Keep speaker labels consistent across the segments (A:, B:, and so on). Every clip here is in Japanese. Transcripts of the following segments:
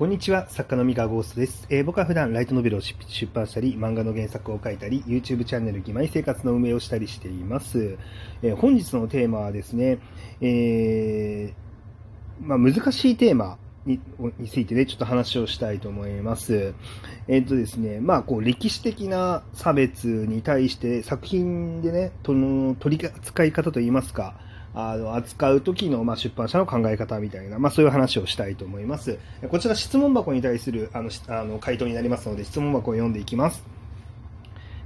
A: こんにちは、作家の三河ゴーストです。えー、僕は普段ライトノベルを出版したり、漫画の原作を書いたり、YouTube チャンネル、義妹生活の運営をしたりしています。えー、本日のテーマはですね、えー、まあ、難しいテーマにについてね、ちょっと話をしたいと思います。えっ、とですね、まあ、こう、歴史的な差別に対して作品でね、との取り扱い方といいますか、あの、扱う時の、ま、出版社の考え方みたいな、まあ、そういう話をしたいと思います。こちら質問箱に対する、あの、あの回答になりますので、質問箱を読んでいきます。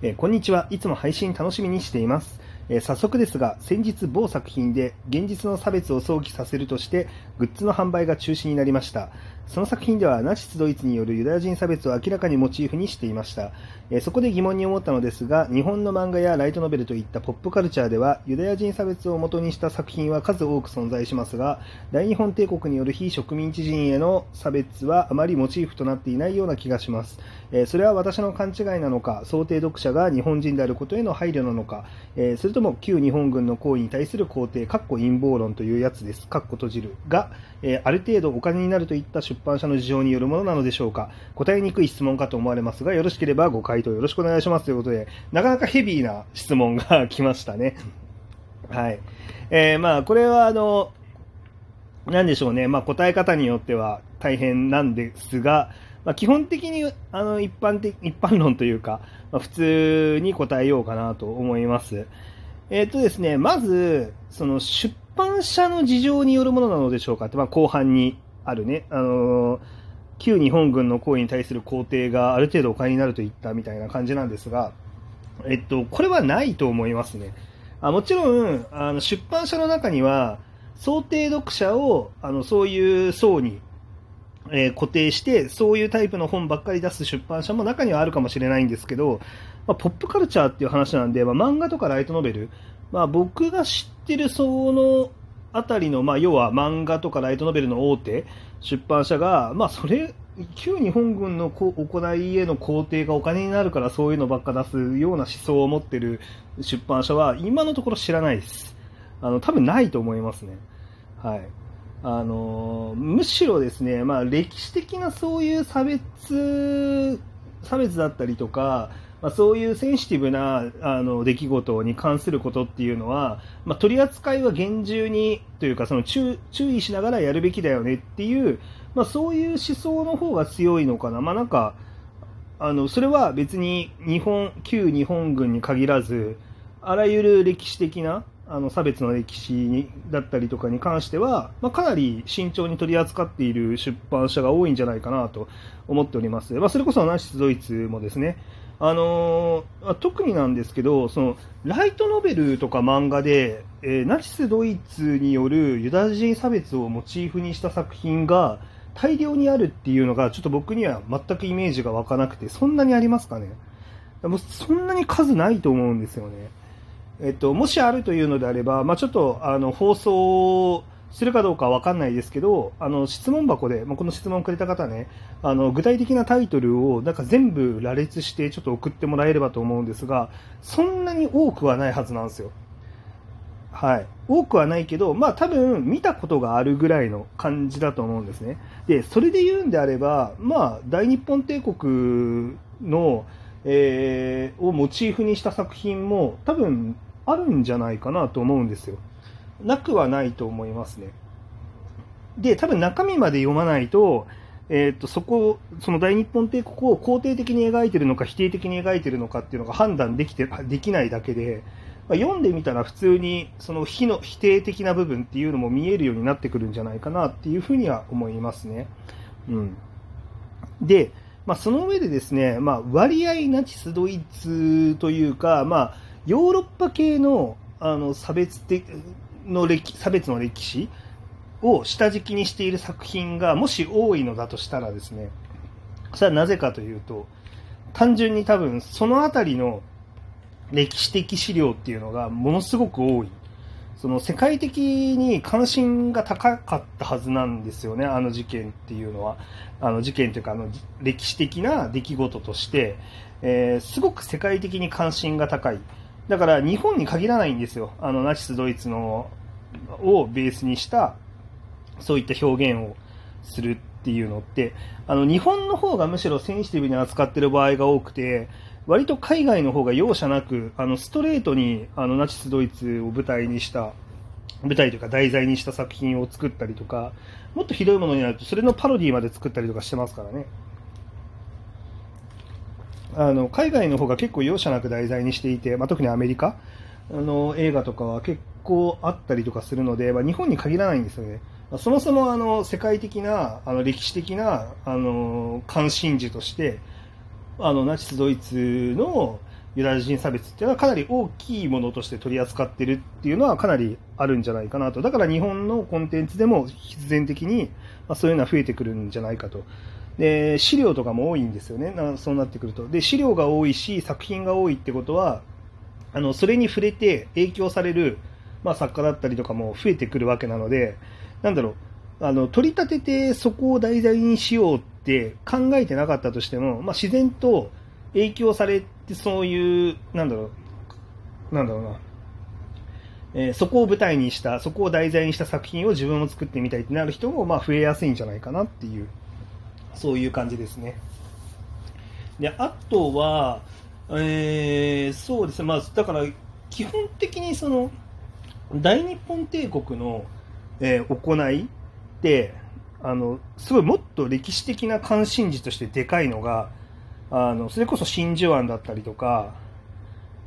A: えー、こんにちは。いつも配信楽しみにしています。えー、早速ですが、先日某作品で現実の差別を想起させるとして、グッズの販売が中止になりました。その作品ではナチスドイツによるユダヤ人差別を明らかにモチーフにしていました。えそこで疑問に思ったのですが、日本の漫画やライトノベルといったポップカルチャーでは、ユダヤ人差別を元にした作品は数多く存在しますが、大日本帝国による非植民地人への差別はあまりモチーフとなっていないような気がします。えそれは私の勘違いなのか、想定読者が日本人であることへの配慮なのか、えそれとも旧日本軍の行為に対する肯定、かっこ陰謀論というやつです、かっこ閉じるが、えある程度お金になるといった出版社の事情によるものなのでしょうか。答えにくい質問かと思われますが、よろしければご回答よろしくお願いしますということで、なかなかヘビーな質問が来ましたね。はい。えー、まあ、これはあの、なんでしょうね、まあ、答え方によっては大変なんですが、まあ、基本的にあの一般的一般論というか、まあ、普通に答えようかなと思います。えっ、ー、とですね、まず、その出版社の事情によるものなのでしょうかって、まあ、後半にあるね、あのー、旧日本軍の行為に対する肯定がある程度お金になるといったみたいな感じなんですが、えっと、これはないと思いますね。あもちろん、あの出版社の中には、想定読者をあのそういう層に、えー、固定して、そういうタイプの本ばっかり出す出版社も中にはあるかもしれないんですけど、まあ、ポップカルチャーっていう話なんで、まあ、漫画とかライトノベル、まあ、僕が知ってるそのあたりの、まあ、要は漫画とかライトノベルの大手出版社が、まあ、それ、旧日本軍の行いへの肯定がお金になるからそういうのばっか出すような思想を持ってる出版社は今のところ知らないです。あの、多分ないと思いますね。はい。あの、むしろですね、まあ、歴史的なそういう差別、差別だったりとか、まあ、そういうセンシティブなあの出来事に関することっていうのは、まあ、取り扱いは厳重にというかその注意しながらやるべきだよねっていう、まあ、そういう思想の方が強いのかな。まあ、なんかあのそれは別に日本旧日本軍に限らずあらゆる歴史的なあの差別の歴史にだったりとかに関しては、まあ、かなり慎重に取り扱っている出版社が多いんじゃないかなと思っております。まあ、それこそナチスドイツもですね、あのー、特になんですけど、そのライトノベルとか漫画で、えー、ナチス・ドイツによるユダヤ人差別をモチーフにした作品が大量にあるっていうのが、ちょっと僕には全くイメージが湧かなくて、そんなにありますかね？もそんなに数ないと思うんですよね。えっと、もしあるというのであれば、まあ、ちょっとあの放送するかどうかわかんないですけど、あの質問箱で、まあ、この質問をくれた方ね、あの具体的なタイトルをなんか全部羅列してちょっと送ってもらえればと思うんですが、そんなに多くはないはずなんですよ。はい。多くはないけど、まあ多分見たことがあるぐらいの感じだと思うんですね。で、それで言うんであれば、まあ大日本帝国の、えー、をモチーフにした作品も多分あるんじゃないかなと思うんですよ。なくはないと思いますね。で、多分中身まで読まないと、えー、とそこその大日本帝国を肯定的に描いてるのか否定的に描いてるのかっていうのが判断できてできないだけで、まあ、読んでみたら普通にその非の否定的な部分っていうのも見えるようになってくるんじゃないかなっていうふうには思いますね。うん、で、まあ、その上でですね、まあ、割合ナチス・ドイツというか、まあ、ヨーロッパ系のあの差別的の歴差別の歴史を下敷きにしている作品がもし多いのだとしたらですねそれはなぜかというと単純に多分その辺りの歴史的資料っていうのがものすごく多い。その世界的に関心が高かったはずなんですよねあの事件っていうのは。あの事件というかあの歴史的な出来事として、えー、すごく世界的に関心が高い。だから日本に限らないんですよ。あのナチス・ドイツのをベースにしたそういった表現をするっていうのって、あの、日本の方がむしろセンシティブに扱ってる場合が多くて、割と海外の方が容赦なく、あの、ストレートに、あの、ナチスドイツを舞台にした、舞台というか題材にした作品を作ったりとか、もっとひどいものになると、それのパロディまで作ったりとかしてますからね。あの、海外の方が結構容赦なく題材にしていて、まあ、特にアメリカの映画とかは結構あったりとかするので、まあ、日本に限らないんですよね。そもそもあの世界的なあの歴史的なあの関心事としてあのナチス・ドイツのユダヤ人差別っていうのはかなり大きいものとして取り扱ってるっていうのはかなりあるんじゃないかなと。だから日本のコンテンツでも必然的に、ま、そういうのは増えてくるんじゃないかと。で、資料とかも多いんですよね。そうなってくると。で、資料が多いし、作品が多いってことは、あの、それに触れて影響される、まあ、作家だったりとかも増えてくるわけなので、なんだろう、あの、取り立ててそこを題材にしようって考えてなかったとしても、まあ、自然と影響されて、そういう、なんだろう、なんだろうな、えー、そこを舞台にした、そこを題材にした作品を自分も作ってみたいってなる人も、まあ、増えやすいんじゃないかなっていう、そういう感じですね。で、あとは、えー、そうですね、まあ、だから、基本的にその、大日本帝国の、えー、行いってあのすごいもっと歴史的な関心事としてでかいのがあのそれこそ真珠湾だったりとか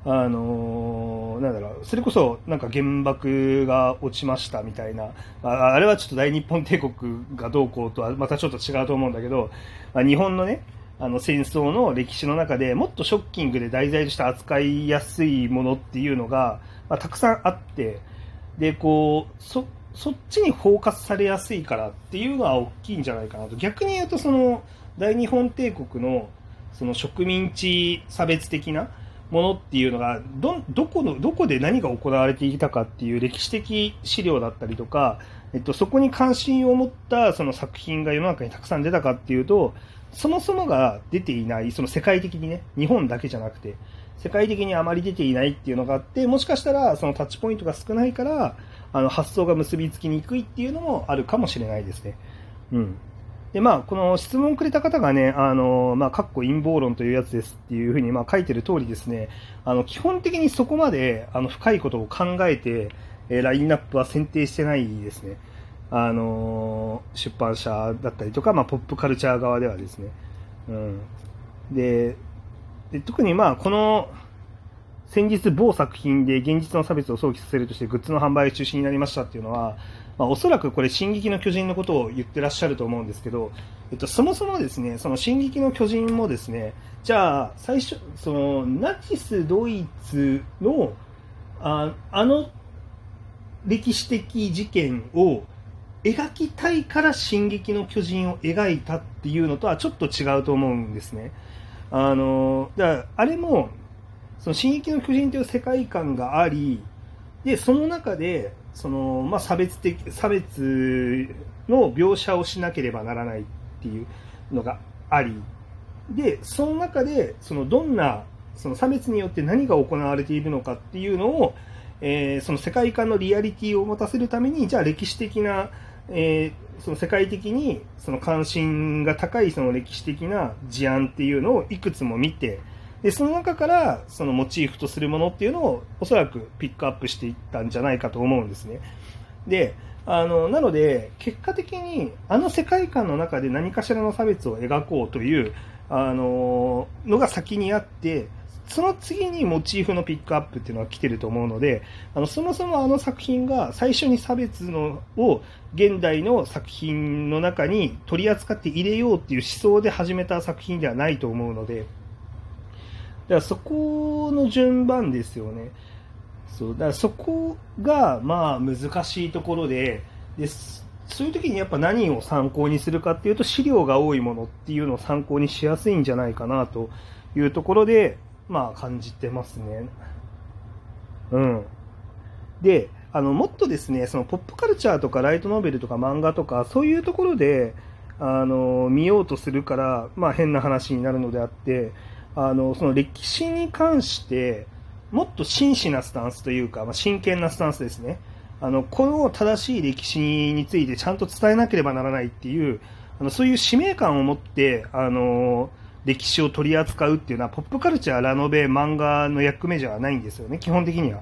A: あのなんだろうそれこそなんか原爆が落ちましたみたいなああれはちょっと大日本帝国がどうこうとはまたちょっと違うと思うんだけど日本のねあの戦争の歴史の中でもっとショッキングで題材として扱いやすいものっていうのが、まあ、たくさんあってでこうそそっちにフォーカスされやすいからっていうのは大きいんじゃないかなと。逆に言うと、その、大日本帝国の、その植民地差別的なものっていうのが、ど、どこの、どこで何が行われていたかっていう歴史的資料だったりとか、えっと、そこに関心を持ったその作品が世の中にたくさん出たかっていうと、そもそもが出ていない、その世界的にね、日本だけじゃなくて、世界的にあまり出ていないっていうのがあって、もしかしたらそのタッチポイントが少ないから、あの発想が結びつきにくいっていうのもあるかもしれないですね。うん。で、まあ、この質問くれた方がね、あの、まあ、かっこ陰謀論というやつですっていうふうに、まあ、書いてる通りですね、あの、基本的にそこまで、あの、深いことを考えて、えー、ラインナップは選定してないですね。あの、出版社だったりとか、まあ、ポップカルチャー側ではですね。うん。で、で特にまあ、この、先日某作品で現実の差別を想起させるとしてグッズの販売が中止になりましたっていうのは、まあ、おそらくこれ、進撃の巨人のことを言ってらっしゃると思うんですけど、えっと、そもそもですね、その進撃の巨人もですね、じゃあ、最初、その、ナチス・ドイツの、ああの歴史的事件を描きたいから進撃の巨人を描いたっていうのとはちょっと違うと思うんですね。あの、だあれも、その進撃の巨人という世界観があり、で、その中で、その、まあ、差別的、差別の描写をしなければならないっていうのがあり、で、その中で、その、どんな、その差別によって何が行われているのかっていうのを、えー、その世界観のリアリティを持たせるために、じゃあ歴史的な、えー、その世界的にその関心が高いその歴史的な事案っていうのをいくつも見て、で、その中からそのモチーフとするものっていうのをおそらくピックアップしていったんじゃないかと思うんですね。で、あの、なので、結果的にあの世界観の中で何かしらの差別を描こうという、あの、のが先にあって、その次にモチーフのピックアップっていうのは来てると思うので、あのそもそもあの作品が最初に差別のを現代の作品の中に取り扱って入れようっていう思想で始めた作品ではないと思うので、だからそこの順番ですよね。そうだからそこがまあ難しいところででそういう時にやっぱ何を参考にするかっていうと資料が多いものっていうのを参考にしやすいんじゃないかなというところでまあ感じてますね。うん。で、あのもっとですねそのポップカルチャーとかライトノベルとか漫画とかそういうところであの見ようとするから、まあ、変な話になるのであってあの、その歴史に関して、もっと真摯なスタンスというか、まあ、真剣なスタンスですね。あの、この正しい歴史についてちゃんと伝えなければならないっていう、あのそういう使命感を持って、あの歴史を取り扱うっていうのは、ポップカルチャー、ラノベ、漫画の役目じゃないんですよね、基本的には。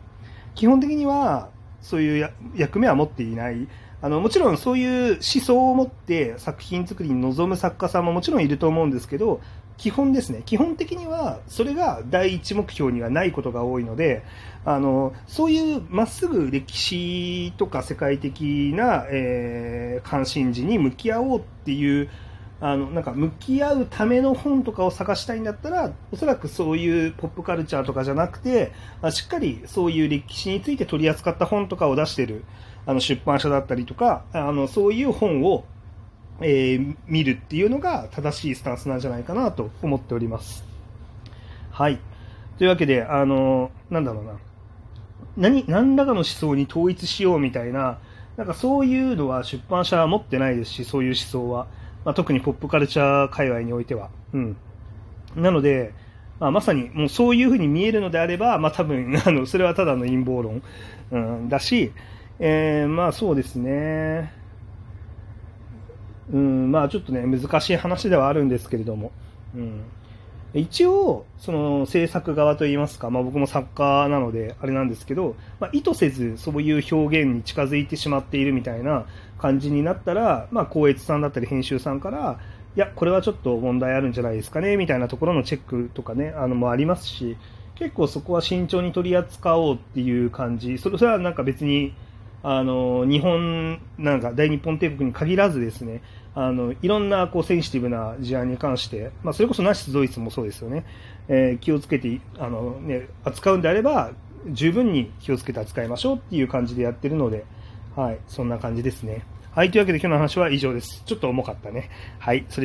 A: 基本的には、そういう役目は持っていない。あのもちろんそういう思想を持って作品作りに臨む作家さんももちろんいると思うんですけど、基本ですね、基本的にはそれが第一目標にはないことが多いので、あのそういうまっすぐ歴史とか世界的な、えー、関心事に向き合おうっていうあのなんか向き合うための本とかを探したいんだったらおそらくそういうポップカルチャーとかじゃなくてしっかりそういう歴史について取り扱った本とかを出しているあの出版社だったりとかあのそういう本を、えー、見るっていうのが正しいスタンスなんじゃないかなと思っております。はい。というわけで、あの、なんだろうな。何、何らかの思想に統一しようみたいな、なんかそういうのは出版社は持ってないですし、そういう思想は。まあ、特にポップカルチャー界隈においては。うん。なので、まあ、まさにもうそういうふうに見えるのであれば、まあ、多分 あのそれはただの陰謀論、うん、だし、えー、まあそうですね、うん、まあちょっとね、難しい話ではあるんですけれども、うん、一応、その制作側といいますか、まあ、僕も作家なのであれなんですけど、まあ、意図せずそういう表現に近づいてしまっているみたいな感じになったら、まあ、光悦さんだったり編集さんから、いや、これはちょっと問題あるんじゃないですかね、みたいなところのチェックとかね、あのもありますし、結構そこは慎重に取り扱おうっていう感じ、それはなんか別に、あの日本、なんか大日本帝国に限らずですね、あのいろんなこうセンシティブな事案に関して、まあ、それこそナチス・ドイツもそうですよね、えー、気をつけてあの、ね、扱うんであれば、十分に気をつけて扱いましょうっていう感じでやってるので、はい、そんな感じですね。はい、というわけで今日の話は以上です。ちょっと重かったね。はい、